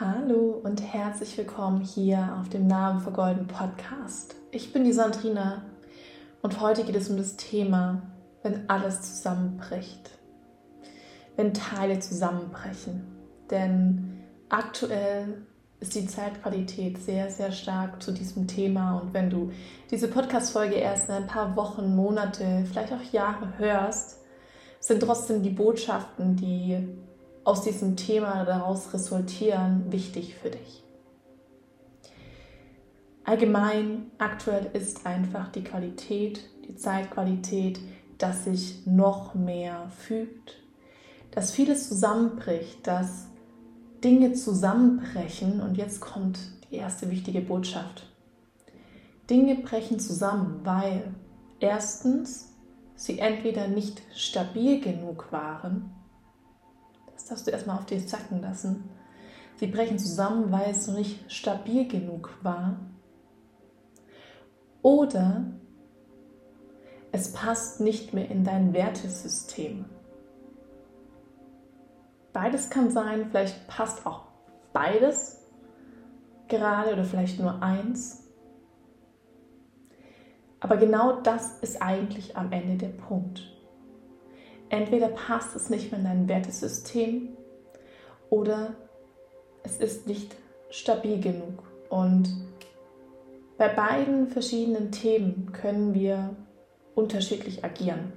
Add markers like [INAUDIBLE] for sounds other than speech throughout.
Hallo und herzlich willkommen hier auf dem Namen vergolden Podcast. Ich bin die Sandrina und heute geht es um das Thema, wenn alles zusammenbricht, wenn Teile zusammenbrechen. Denn aktuell ist die Zeitqualität sehr, sehr stark zu diesem Thema und wenn du diese Podcast-Folge erst in ein paar Wochen, Monate, vielleicht auch Jahre hörst, sind trotzdem die Botschaften, die aus diesem Thema daraus resultieren, wichtig für dich. Allgemein, aktuell ist einfach die Qualität, die Zeitqualität, dass sich noch mehr fügt, dass vieles zusammenbricht, dass Dinge zusammenbrechen und jetzt kommt die erste wichtige Botschaft. Dinge brechen zusammen, weil erstens sie entweder nicht stabil genug waren das darfst du erstmal auf dich sacken lassen. Sie brechen zusammen, weil es noch nicht stabil genug war. Oder es passt nicht mehr in dein Wertesystem. Beides kann sein, vielleicht passt auch beides gerade oder vielleicht nur eins. Aber genau das ist eigentlich am Ende der Punkt. Entweder passt es nicht mehr in dein Wertesystem oder es ist nicht stabil genug. Und bei beiden verschiedenen Themen können wir unterschiedlich agieren.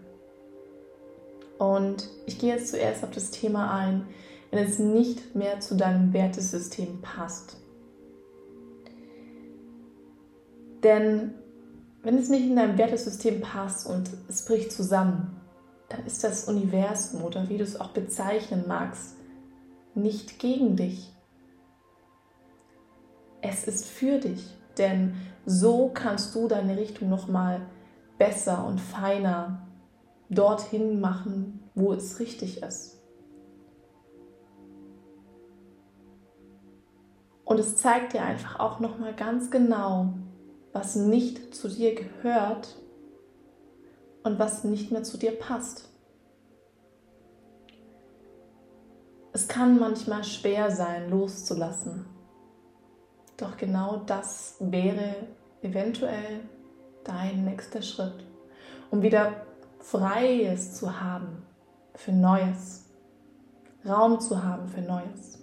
Und ich gehe jetzt zuerst auf das Thema ein, wenn es nicht mehr zu deinem Wertesystem passt. Denn wenn es nicht in deinem Wertesystem passt und es bricht zusammen, dann ist das Universum oder wie du es auch bezeichnen magst, nicht gegen dich. Es ist für dich, denn so kannst du deine Richtung noch mal besser und feiner dorthin machen, wo es richtig ist. Und es zeigt dir einfach auch noch mal ganz genau, was nicht zu dir gehört und was nicht mehr zu dir passt. Es kann manchmal schwer sein, loszulassen. Doch genau das wäre eventuell dein nächster Schritt, um wieder Freies zu haben für Neues, Raum zu haben für Neues.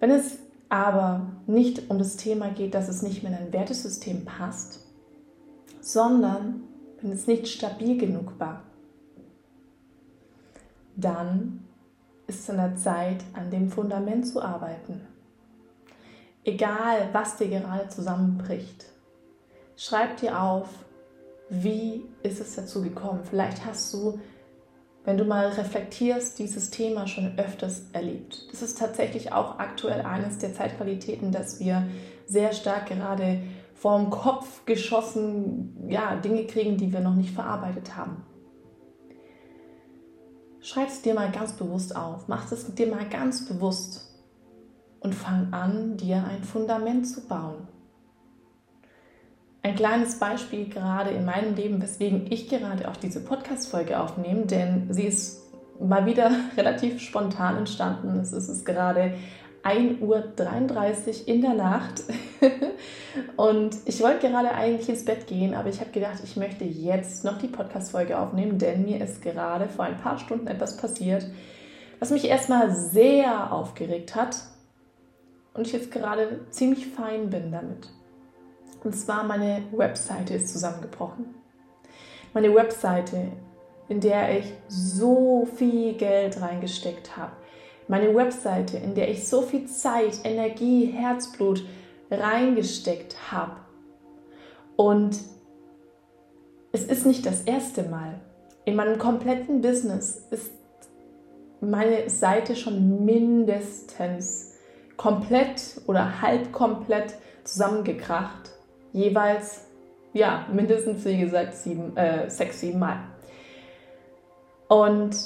Wenn es aber nicht um das Thema geht, dass es nicht mehr in ein Wertesystem passt, sondern wenn es nicht stabil genug war, dann ist es an der Zeit, an dem Fundament zu arbeiten. Egal, was dir gerade zusammenbricht, schreib dir auf, wie ist es dazu gekommen. Vielleicht hast du, wenn du mal reflektierst, dieses Thema schon öfters erlebt. Das ist tatsächlich auch aktuell eines der Zeitqualitäten, dass wir sehr stark gerade vorm Kopf geschossen ja, Dinge kriegen, die wir noch nicht verarbeitet haben. Schreib es dir mal ganz bewusst auf, mach es dir mal ganz bewusst und fang an, dir ein Fundament zu bauen. Ein kleines Beispiel gerade in meinem Leben, weswegen ich gerade auch diese Podcast-Folge aufnehme, denn sie ist mal wieder [LAUGHS] relativ spontan entstanden. Es ist gerade 1.33 Uhr in der Nacht [LAUGHS] und ich wollte gerade eigentlich ins Bett gehen, aber ich habe gedacht, ich möchte jetzt noch die Podcast-Folge aufnehmen, denn mir ist gerade vor ein paar Stunden etwas passiert, was mich erstmal sehr aufgeregt hat und ich jetzt gerade ziemlich fein bin damit. Und zwar meine Webseite ist zusammengebrochen. Meine Webseite, in der ich so viel Geld reingesteckt habe meine Webseite, in der ich so viel Zeit, Energie, Herzblut reingesteckt habe. Und es ist nicht das erste Mal. In meinem kompletten Business ist meine Seite schon mindestens komplett oder halb komplett zusammengekracht. Jeweils, ja, mindestens wie gesagt sieben, äh, sechs, sieben Mal. Und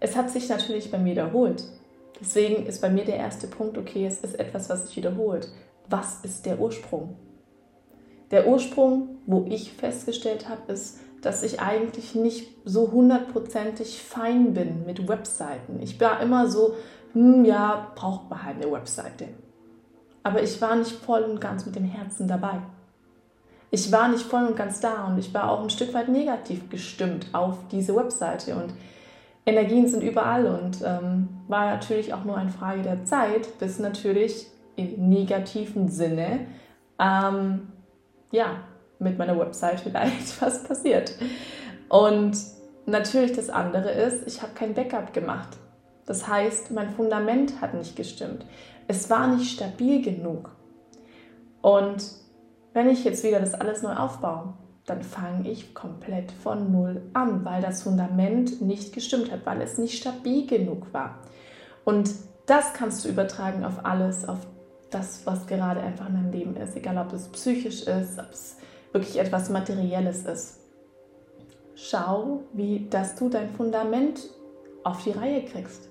es hat sich natürlich bei mir wiederholt. Deswegen ist bei mir der erste Punkt, okay, es ist etwas, was sich wiederholt. Was ist der Ursprung? Der Ursprung, wo ich festgestellt habe, ist, dass ich eigentlich nicht so hundertprozentig fein bin mit Webseiten. Ich war immer so hm, ja, braucht man halt eine Webseite. Aber ich war nicht voll und ganz mit dem Herzen dabei. Ich war nicht voll und ganz da und ich war auch ein Stück weit negativ gestimmt auf diese Webseite. Und Energien sind überall und ähm, war natürlich auch nur eine Frage der Zeit, bis natürlich im negativen Sinne ähm, ja, mit meiner Website vielleicht [LAUGHS] was passiert. Und natürlich das andere ist, ich habe kein Backup gemacht. Das heißt, mein Fundament hat nicht gestimmt. Es war nicht stabil genug. Und wenn ich jetzt wieder das alles neu aufbaue, dann fange ich komplett von Null an, weil das Fundament nicht gestimmt hat, weil es nicht stabil genug war. Und das kannst du übertragen auf alles, auf das, was gerade einfach in deinem Leben ist, egal ob es psychisch ist, ob es wirklich etwas Materielles ist. Schau, wie dass du dein Fundament auf die Reihe kriegst.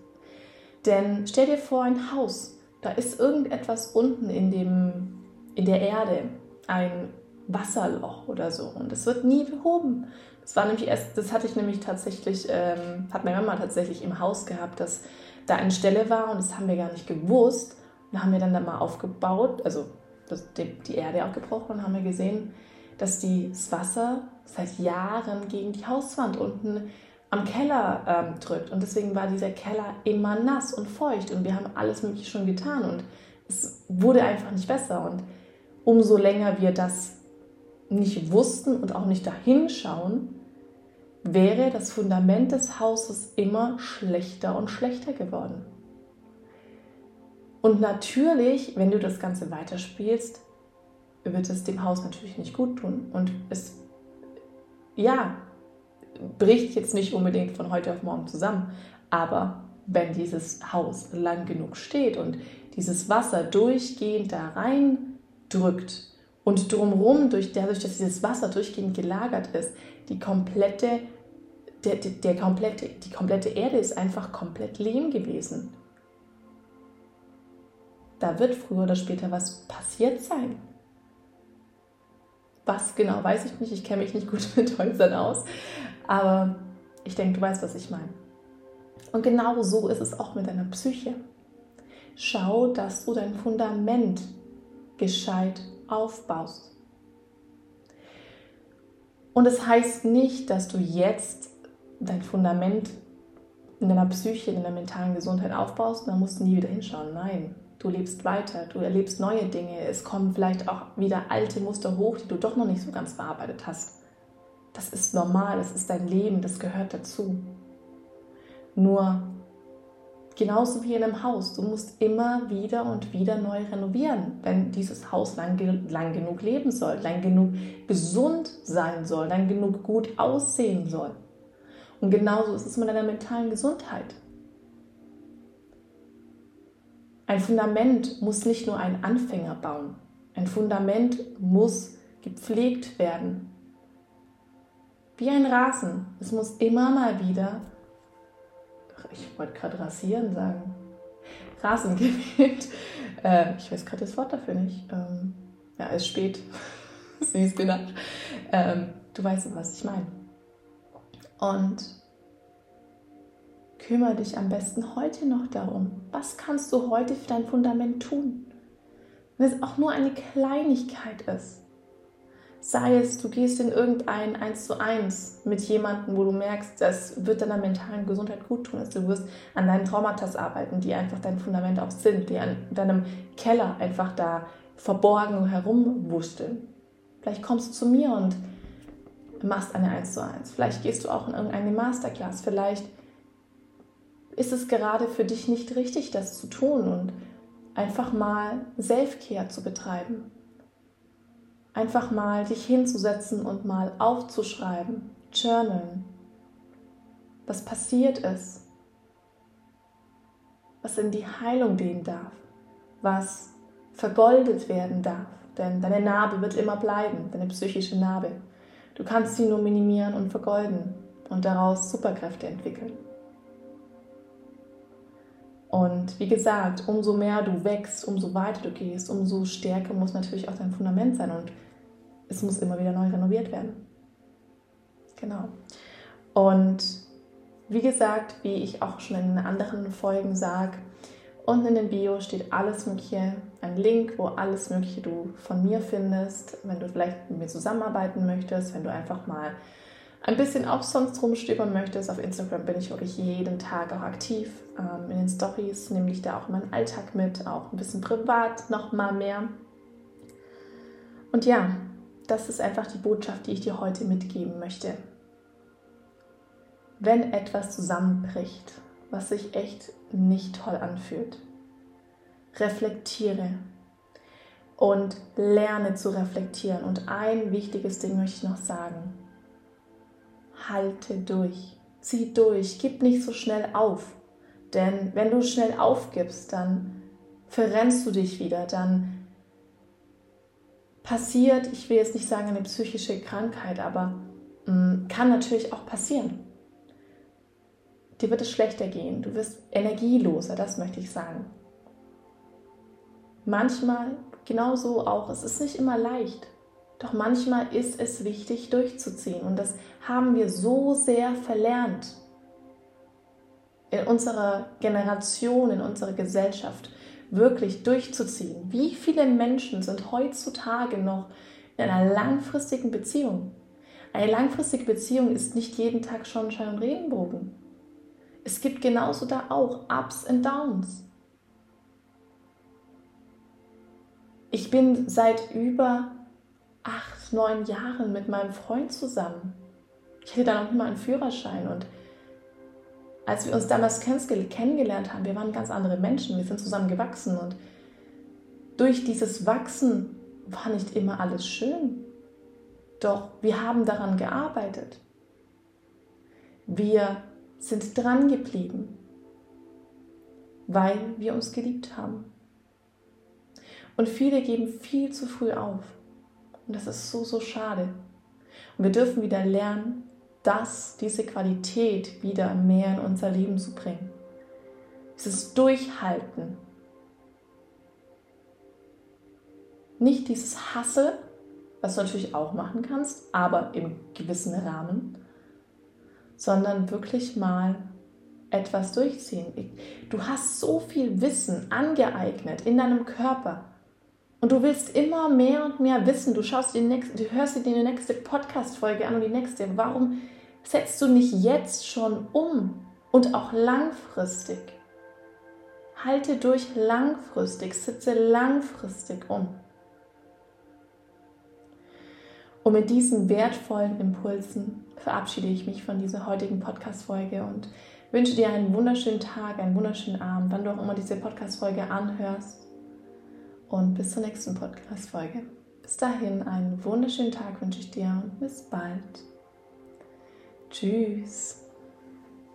Denn stell dir vor, ein Haus, da ist irgendetwas unten in, dem, in der Erde, ein Wasserloch oder so und es wird nie behoben. Das war nämlich erst, das hatte ich nämlich tatsächlich, ähm, hat meine Mama tatsächlich im Haus gehabt, dass da eine Stelle war und das haben wir gar nicht gewusst. Und haben wir dann da mal aufgebaut, also das, die, die Erde auch gebrochen und haben wir gesehen, dass die, das Wasser seit Jahren gegen die Hauswand unten am Keller ähm, drückt. Und deswegen war dieser Keller immer nass und feucht und wir haben alles Mögliche schon getan und es wurde einfach nicht besser. Und umso länger wir das nicht wussten und auch nicht dahinschauen, wäre das Fundament des Hauses immer schlechter und schlechter geworden. Und natürlich, wenn du das Ganze weiterspielst, wird es dem Haus natürlich nicht gut tun. Und es, ja, bricht jetzt nicht unbedingt von heute auf morgen zusammen. Aber wenn dieses Haus lang genug steht und dieses Wasser durchgehend da rein drückt und drumherum, durch, dadurch, dass dieses Wasser durchgehend gelagert ist, die komplette, der, der, der komplette, die komplette Erde ist einfach komplett lehm gewesen. Da wird früher oder später was passiert sein. Was genau, weiß ich nicht. Ich kenne mich nicht gut [LAUGHS] mit Häusern aus. Aber ich denke, du weißt, was ich meine. Und genau so ist es auch mit deiner Psyche. Schau, dass du dein Fundament gescheit aufbaust. Und es das heißt nicht, dass du jetzt dein Fundament in deiner Psyche, in deiner mentalen Gesundheit aufbaust und dann musst du nie wieder hinschauen. Nein, du lebst weiter, du erlebst neue Dinge. Es kommen vielleicht auch wieder alte Muster hoch, die du doch noch nicht so ganz verarbeitet hast. Das ist normal, das ist dein Leben, das gehört dazu. Nur Genauso wie in einem Haus. Du musst immer wieder und wieder neu renovieren, wenn dieses Haus lang, lang genug leben soll, lang genug gesund sein soll, lang genug gut aussehen soll. Und genauso ist es mit deiner mentalen Gesundheit. Ein Fundament muss nicht nur ein Anfänger bauen. Ein Fundament muss gepflegt werden. Wie ein Rasen. Es muss immer mal wieder ich wollte gerade rasieren sagen, Rasen [LAUGHS] gemäht. Äh, ich weiß gerade das Wort dafür nicht. Ähm, ja, es ist spät. Sie [LAUGHS] ist genannt. Ähm, du weißt, was ich meine. Und kümmere dich am besten heute noch darum. Was kannst du heute für dein Fundament tun? Wenn es auch nur eine Kleinigkeit ist. Sei es, du gehst in irgendein 1 zu 1 mit jemandem, wo du merkst, das wird deiner mentalen Gesundheit gut tun. Also du wirst an deinen Traumata arbeiten, die einfach dein Fundament auch sind, die an deinem Keller einfach da verborgen herumwursteln. Vielleicht kommst du zu mir und machst eine 1 zu 1. Vielleicht gehst du auch in irgendeine Masterclass. Vielleicht ist es gerade für dich nicht richtig, das zu tun und einfach mal Selfcare zu betreiben einfach mal dich hinzusetzen und mal aufzuschreiben, journalen, was passiert ist, was in die Heilung gehen darf, was vergoldet werden darf. Denn deine Narbe wird immer bleiben, deine psychische Narbe. Du kannst sie nur minimieren und vergolden und daraus Superkräfte entwickeln. Und wie gesagt, umso mehr du wächst, umso weiter du gehst, umso stärker muss natürlich auch dein Fundament sein. Und es muss immer wieder neu renoviert werden. Genau. Und wie gesagt, wie ich auch schon in anderen Folgen sage, Unten in den Bio steht alles Mögliche, ein Link, wo alles Mögliche du von mir findest, wenn du vielleicht mit mir zusammenarbeiten möchtest, wenn du einfach mal ein bisschen auch sonst rumstöbern möchtest. Auf Instagram bin ich wirklich jeden Tag auch aktiv. Ähm, in den Stories nehme ich da auch meinen Alltag mit, auch ein bisschen privat noch mal mehr. Und ja, das ist einfach die Botschaft, die ich dir heute mitgeben möchte. Wenn etwas zusammenbricht, was sich echt nicht toll anfühlt, reflektiere und lerne zu reflektieren. Und ein wichtiges Ding möchte ich noch sagen halte durch, zieh durch, gib nicht so schnell auf. Denn wenn du schnell aufgibst, dann verrennst du dich wieder, dann passiert, ich will jetzt nicht sagen eine psychische Krankheit, aber mh, mm, kann natürlich auch passieren. Dir wird es schlechter gehen, du wirst energieloser, das möchte ich sagen. Manchmal genauso auch, es ist nicht immer leicht. Doch manchmal ist es wichtig durchzuziehen und das haben wir so sehr verlernt in unserer Generation, in unserer Gesellschaft wirklich durchzuziehen. Wie viele Menschen sind heutzutage noch in einer langfristigen Beziehung? Eine langfristige Beziehung ist nicht jeden Tag Sonnenschein und Regenbogen. Es gibt genauso da auch Ups und Downs. Ich bin seit über neun Jahren mit meinem Freund zusammen. Ich hatte da noch nicht mal einen Führerschein und als wir uns damals kennengelernt haben, wir waren ganz andere Menschen, wir sind zusammen gewachsen und durch dieses Wachsen war nicht immer alles schön. Doch wir haben daran gearbeitet. Wir sind dran geblieben, weil wir uns geliebt haben. Und viele geben viel zu früh auf. Und das ist so, so schade. Und wir dürfen wieder lernen, das, diese Qualität wieder mehr in unser Leben zu bringen. Dieses Durchhalten. Nicht dieses Hasse, was du natürlich auch machen kannst, aber im gewissen Rahmen, sondern wirklich mal etwas durchziehen. Du hast so viel Wissen angeeignet in deinem Körper und du willst immer mehr und mehr wissen. Du schaust die nächste, du hörst dir die nächste Podcast-Folge an und die nächste. Warum setzt du nicht jetzt schon um und auch langfristig? Halte durch langfristig, sitze langfristig um. Und mit diesen wertvollen Impulsen verabschiede ich mich von dieser heutigen Podcast-Folge und wünsche dir einen wunderschönen Tag, einen wunderschönen Abend, wann du auch immer diese Podcast-Folge anhörst und bis zur nächsten Podcast-Folge. Bis dahin einen wunderschönen Tag wünsche ich dir und bis bald. Tschüss.